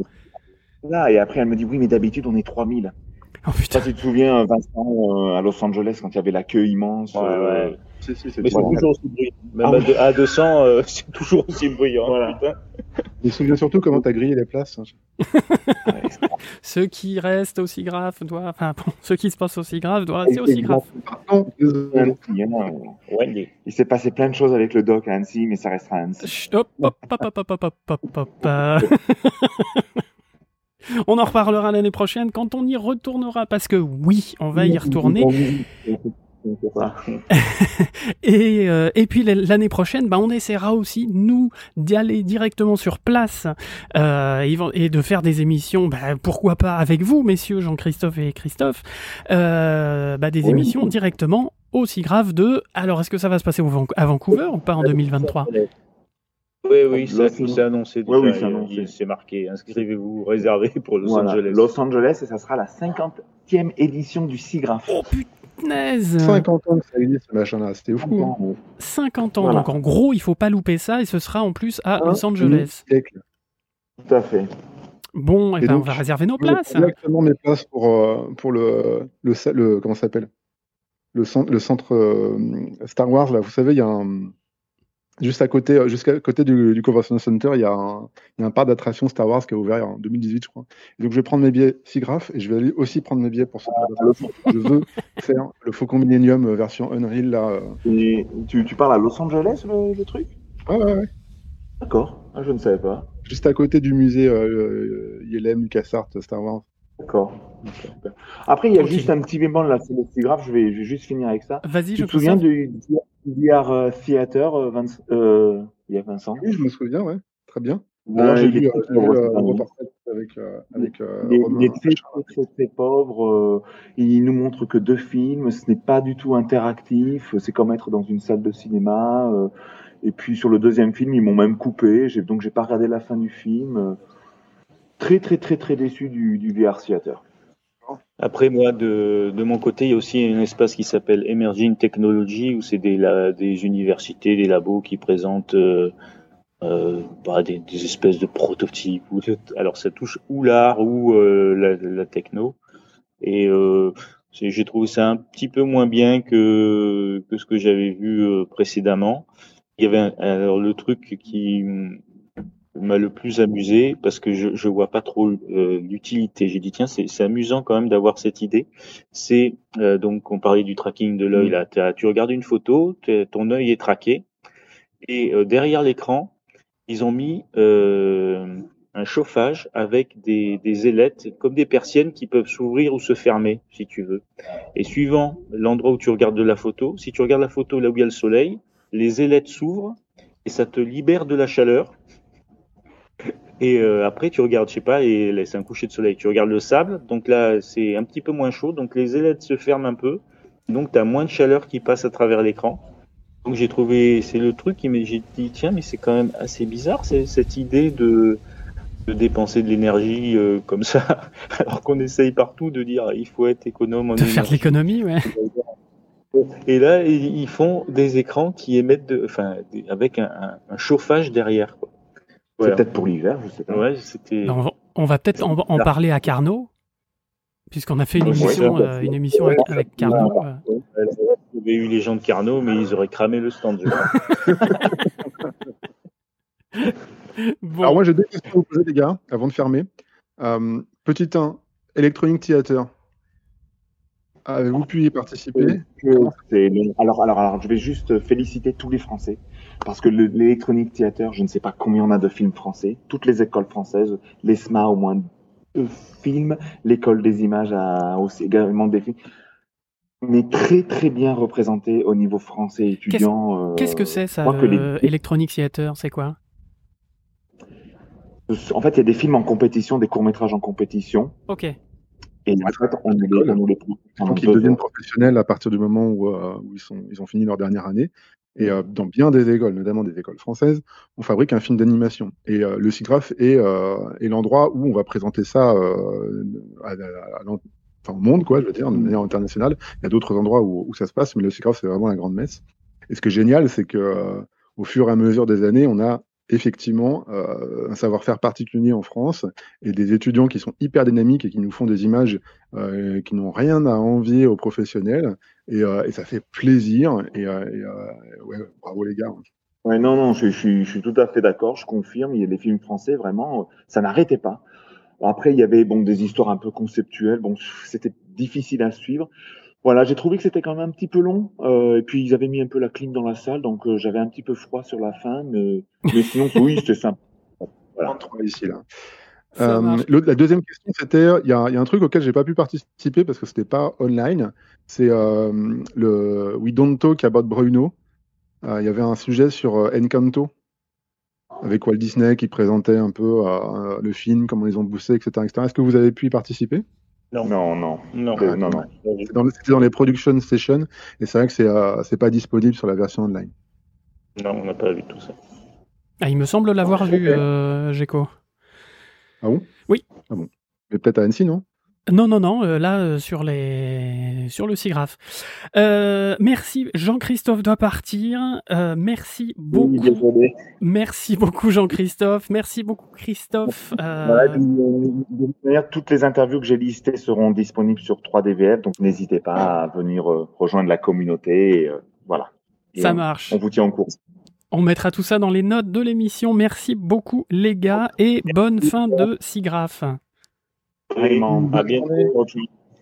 Là, et après, elle me dit oui, mais d'habitude, on est 3000. Oh putain. Ça, tu te souviens, Vincent, euh, à Los Angeles, quand il y avait la queue immense. Ouais, euh, ouais. Si, si, c'est Mais c'est Voilà. toujours aussi bruyant. Même Ah à, oui. deux- à 200, euh, c'est toujours aussi bruyant. Voilà. putain. Je me souviens surtout comment t'as grillé les places. hein. ouais, Ceux qui restent aussi graves doivent, enfin bon, ceux qui se passent aussi graves doivent rester aussi graves. Hein. Il s'est passé plein de choses avec le doc à Annecy, mais ça restera à Annecy. Chut, hop, hop, hop, hop, hop, hop, hop, hop, hop. Euh, On en reparlera l'année prochaine quand on y retournera, parce que oui, on va y retourner. Et, euh, et puis l'année prochaine, bah, on essaiera aussi, nous, d'y aller directement sur place euh, et de faire des émissions, bah, pourquoi pas avec vous, messieurs Jean-Christophe et Christophe, euh, bah, des Oui. émissions directement aussi graves de... Alors, est-ce que ça va se passer à Vancouver ou pas en 2023 Oui, oui, ça, Los- c'est annoncé. Déjà, oui, c'est annoncé. C'est marqué. Inscrivez-vous, réservé pour Los Voilà, Angeles. Los Angeles, et ça sera la 50e édition du SIGGRAPH. Oh punaise 50 ans que ça existe, ce machin-là. C'était fou. Hein. 50 ans, Voilà. donc en gros, il faut pas louper ça, et ce sera en plus à Un Los Angeles. siècle. Tout à fait. Bon, et Et ben, on va réserver nos places. Exactement mes places pour, euh, pour le, le, comment ça s'appelle? Le centre, le centre euh, Star Wars, là, vous savez, il y a un. Juste à côté, euh, jusqu'à côté du, du Convention Center, il y, a un, il y a un parc d'attractions Star Wars qui a ouvert en 2018, je crois. Et donc, je vais prendre mes billets SIGGRAPH et je vais aller aussi prendre mes billets pour ce parc d'attractions. Je veux faire le Faucon Millennium euh, version Unreal, là. euh. Et tu, tu parles à Los Angeles, le, le truc? Ouais, ouais, ouais. D'accord. Ah, je ne savais pas. Juste à côté du musée euh, ILM, LucasArts, Star Wars. D'accord. Après, il y a juste un petit bémol là, c'est le SIGGRAPH. Je vais, je vais juste finir avec ça. Vas-y, je te souviens souviens du, du VR euh, Theater, euh, Vince- euh, il y a Vincent Oui, je me souviens, ouais. Très bien. J'ai il est vu, avec, euh, avec euh, Il est, Romain. il est très, très, très, très pauvre. euh, il nous montre que deux films. Ce n'est pas du tout interactif. C'est comme être dans une salle de cinéma. euh, et puis sur le deuxième film, ils m'ont même coupé. J'ai, donc j'ai pas regardé la fin du film. Très, très, très, très déçu du, du VR Theater. Après, moi, de, de mon côté, il y a aussi un espace qui s'appelle Emerging Technology, où c'est des, des universités, des labos qui présentent euh, euh, bah, des, des espèces de prototypes. Alors, ça touche ou l'art ou euh, la, la techno. Et euh, j'ai trouvé ça un petit peu moins bien que, que ce que j'avais vu euh, précédemment. Il y avait alors le truc qui m'a le plus amusé parce que je, je vois pas trop euh, l'utilité. J'ai dit tiens c'est amusant quand même d'avoir cette idée. C'est euh, donc on parlait du tracking de l'œil là. T'as- Tu regardes une photo, ton œil est traqué et euh, derrière l'écran ils ont mis euh, un chauffage avec des, des ailettes comme des persiennes qui peuvent s'ouvrir ou se fermer si tu veux. Et suivant l'endroit où tu regardes de la photo, si tu regardes la photo là où il y a le soleil, les ailettes s'ouvrent et ça te libère de la chaleur. Et euh, après, tu regardes, je sais pas, et c'est un coucher de soleil. Tu regardes le sable, donc là, c'est un petit peu moins chaud, donc les ailettes se ferment un peu, donc tu as moins de chaleur qui passe à travers l'écran. Donc j'ai trouvé, c'est le truc qui j'ai dit tiens, mais c'est quand même assez bizarre, cette idée de de dépenser de l'énergie euh, comme ça, alors qu'on essaye partout de dire il faut être économe en De faire de l'économie, ouais. Et là, ils font des écrans qui émettent, de, enfin, avec un, un- un chauffage derrière. Quoi. Voilà. C'est peut-être pour l'hiver, je sais pas. Ouais, c'était. Non, on va- on va peut-être en, en parler à Carnot, puisqu'on a fait une émission, ouais. euh, une émission avec, avec Carnot. euh. Il y avait eu les gens de Carnot, mais ils auraient cramé le stand. je crois. Bon, Alors moi j'ai deux questions à vous poser les gars, avant de fermer. Euh, petit 1, Electronic Theater. Avez-vous pu y participer? Alors, alors, alors, je vais juste féliciter tous les Français parce que l'Electronic Theater, je ne sais pas combien on a de films français. Toutes les écoles françaises, l'ESMA au moins deux films, l'école des images a aussi également des films mais très très bien représenté au niveau français étudiant. Qu'est-ce que c'est ça, euh, Electronic Theater C'est quoi? En fait, il y a des films en compétition, des courts métrages en compétition. Ok. Et en fait, on, les, on les Donc ils deviennent professionnels à partir du moment où, euh, où, ils, sont, ils ont fini leur dernière année. Et euh, dans bien des écoles, notamment des écoles françaises, on fabrique un film d'animation. Et le SIGGRAPH est, est l'endroit où on va présenter ça à, à, au monde, quoi, je veux dire, de manière internationale. Il y a d'autres endroits où, où, ça se passe, mais le SIGGRAPH, c'est vraiment la grande messe. Et ce qui est génial, c'est que euh, au fur et à mesure des années, on a effectivement euh, un savoir-faire particulier en France et des étudiants qui sont hyper dynamiques et qui nous font des images euh, qui n'ont rien à envier aux professionnels. Et, euh, ça fait plaisir. Et, bravo les gars. Ouais, non, non, je, suis tout à fait d'accord. Je confirme. Il y a des films français vraiment, ça n'arrêtait pas. Après, il y avait bon des histoires un peu conceptuelles. Bon, c'était difficile à suivre. Voilà, j'ai trouvé que c'était quand même un petit peu long. Euh, et puis ils avaient mis un peu la clim dans la salle, donc euh, j'avais un petit peu froid sur la fin, mais, mais sinon oui, c'était sympa. Voilà. ici là. Euh, la deuxième question, c'était, il y, y, a un truc auquel j'ai pas pu participer parce que c'était pas online. C'est euh, le We Don't Talk About Bruno. Euh, il y avait un sujet sur Encanto avec Walt Disney qui présentait un peu euh, le film, comment ils ont boosté, etc. etc. Est-ce que vous avez pu y participer? Non. Non, non. non. Euh, non, non. C'était dans, dans, les production sessions et c'est vrai que c'est euh, pas disponible sur la version online. Non, on n'a pas vu tout ça. Ah, il me semble l'avoir vu, euh, Gecko. Ah bon? Oui. Ah bon. Mais peut-être à Annecy, non? Non, non, non, euh, là, euh, sur, les... sur le SIGRAPH. Euh, merci, Jean-Christophe doit partir. Euh, merci beaucoup. Oui, merci beaucoup, Jean-Christophe. Merci beaucoup, Christophe. Voilà, de, manière, toutes les interviews que j'ai listées seront disponibles sur 3DVF, donc n'hésitez pas à venir rejoindre la communauté. Et, voilà. Et Ça on, marche. On vous tient en cours. On mettra tout ça dans les notes de l'émission. Merci beaucoup, les gars, et bonne fin de SIGRAPH. Vraiment. À bientôt.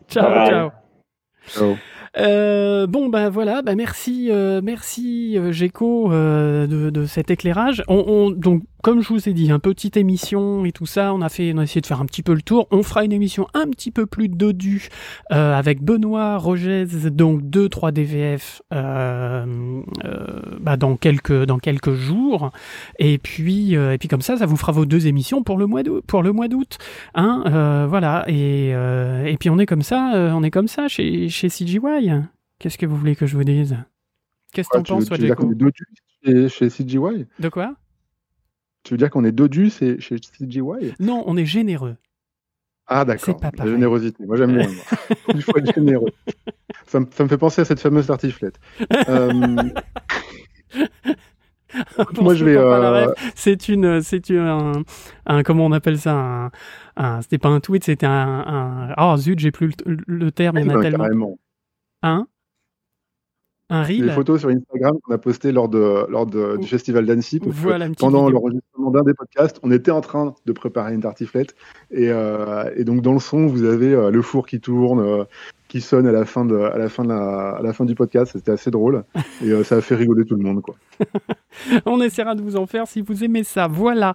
Ciao, ciao. ciao. Euh, bon ben voilà, bah merci, euh, merci euh, Géco euh, de, de, cet éclairage. On, on, donc comme je vous ai dit, un petite émission et tout ça, on a fait, on a essayé de faire un petit peu le tour. On fera une émission un petit peu plus dodue euh, avec Benoît Rogez, donc 2 3 DVF euh, bah dans quelques dans quelques jours. Et puis et puis comme ça, ça vous fera vos deux émissions pour le mois d'août, pour le mois d'août, hein. voilà. Et et puis on est comme ça, on est comme ça chez chez CGY. Qu'est-ce que vous voulez que je vous dise? Qu'est-ce que t'en penses, toi, chez, chez CGY De quoi? Tu veux dire qu'on est dodu chez CGY Non, on est généreux. Ah d'accord, la générosité. Moi j'aime bien. Il faut être généreux. Ça me, ça me, fait penser à cette fameuse tartiflette. euh... Moi je vais. Euh... C'est une, c'est un, un, comment on appelle ça C'était pas un tweet, c'était un, un. Oh zut, j'ai plus le, le terme. Il y en a tellement. Carrément. Un un reel. Des photos sur Instagram qu'on a postées lors, de, lors de, du festival d'Annecy. Voilà, pendant l'enregistrement d'un des podcasts, on était en train de préparer une tartiflette. Et, euh, et donc, dans le son, vous avez euh, le four qui tourne, euh, qui sonne à la fin, de, à la fin, de la, à la fin du podcast. C'était assez drôle. Et ça a fait rigoler tout le monde. Quoi. on essaiera de vous en faire si vous aimez ça. Voilà.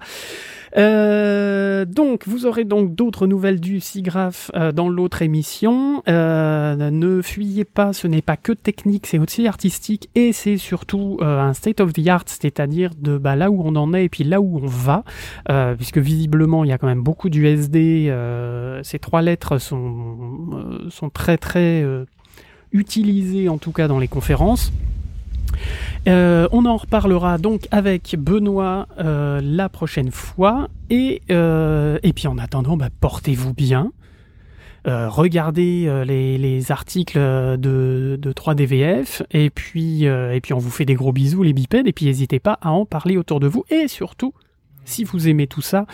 Euh, donc, vous aurez donc d'autres nouvelles du SIGRAPH euh, dans l'autre émission. Euh, ne fuyez pas, ce n'est pas que technique, c'est aussi artistique et c'est surtout euh, un state of the art, c'est-à-dire de bah, là où on en est et puis là où on va, puisque visiblement il y a quand même beaucoup d'USD. Ces trois lettres sont, sont très très utilisées en tout cas dans les conférences. Euh, on en reparlera donc avec Benoît euh, la prochaine fois. Et, euh, et puis en attendant, bah, portez-vous bien. regardez les, les, articles de, de 3DVF. Et puis, et puis on vous fait des gros bisous les bipèdes. Et puis n'hésitez pas à en parler autour de vous. Et surtout, si vous aimez tout ça.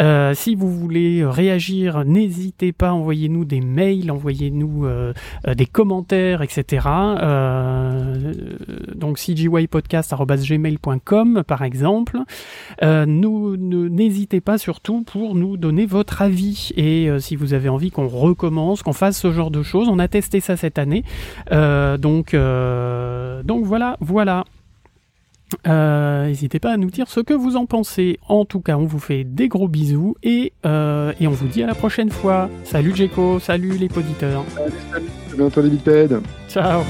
Euh, si vous voulez réagir, n'hésitez pas, envoyez-nous des mails, envoyez-nous euh, euh, des commentaires, etc. donc cgypodcast.gmail.com par exemple. n'hésitez pas surtout pour nous donner votre avis et si vous avez envie qu'on recommence, qu'on fasse ce genre de choses. On a testé ça cette année. donc, donc voilà, voilà. Euh, n'hésitez pas à nous dire ce que vous en pensez. En tout cas, on vous fait des gros bisous et, euh, et on vous dit à la prochaine fois. Salut Jeko, salut les poditeurs. Salut, salut. À bientôt les bipèdes. Ciao.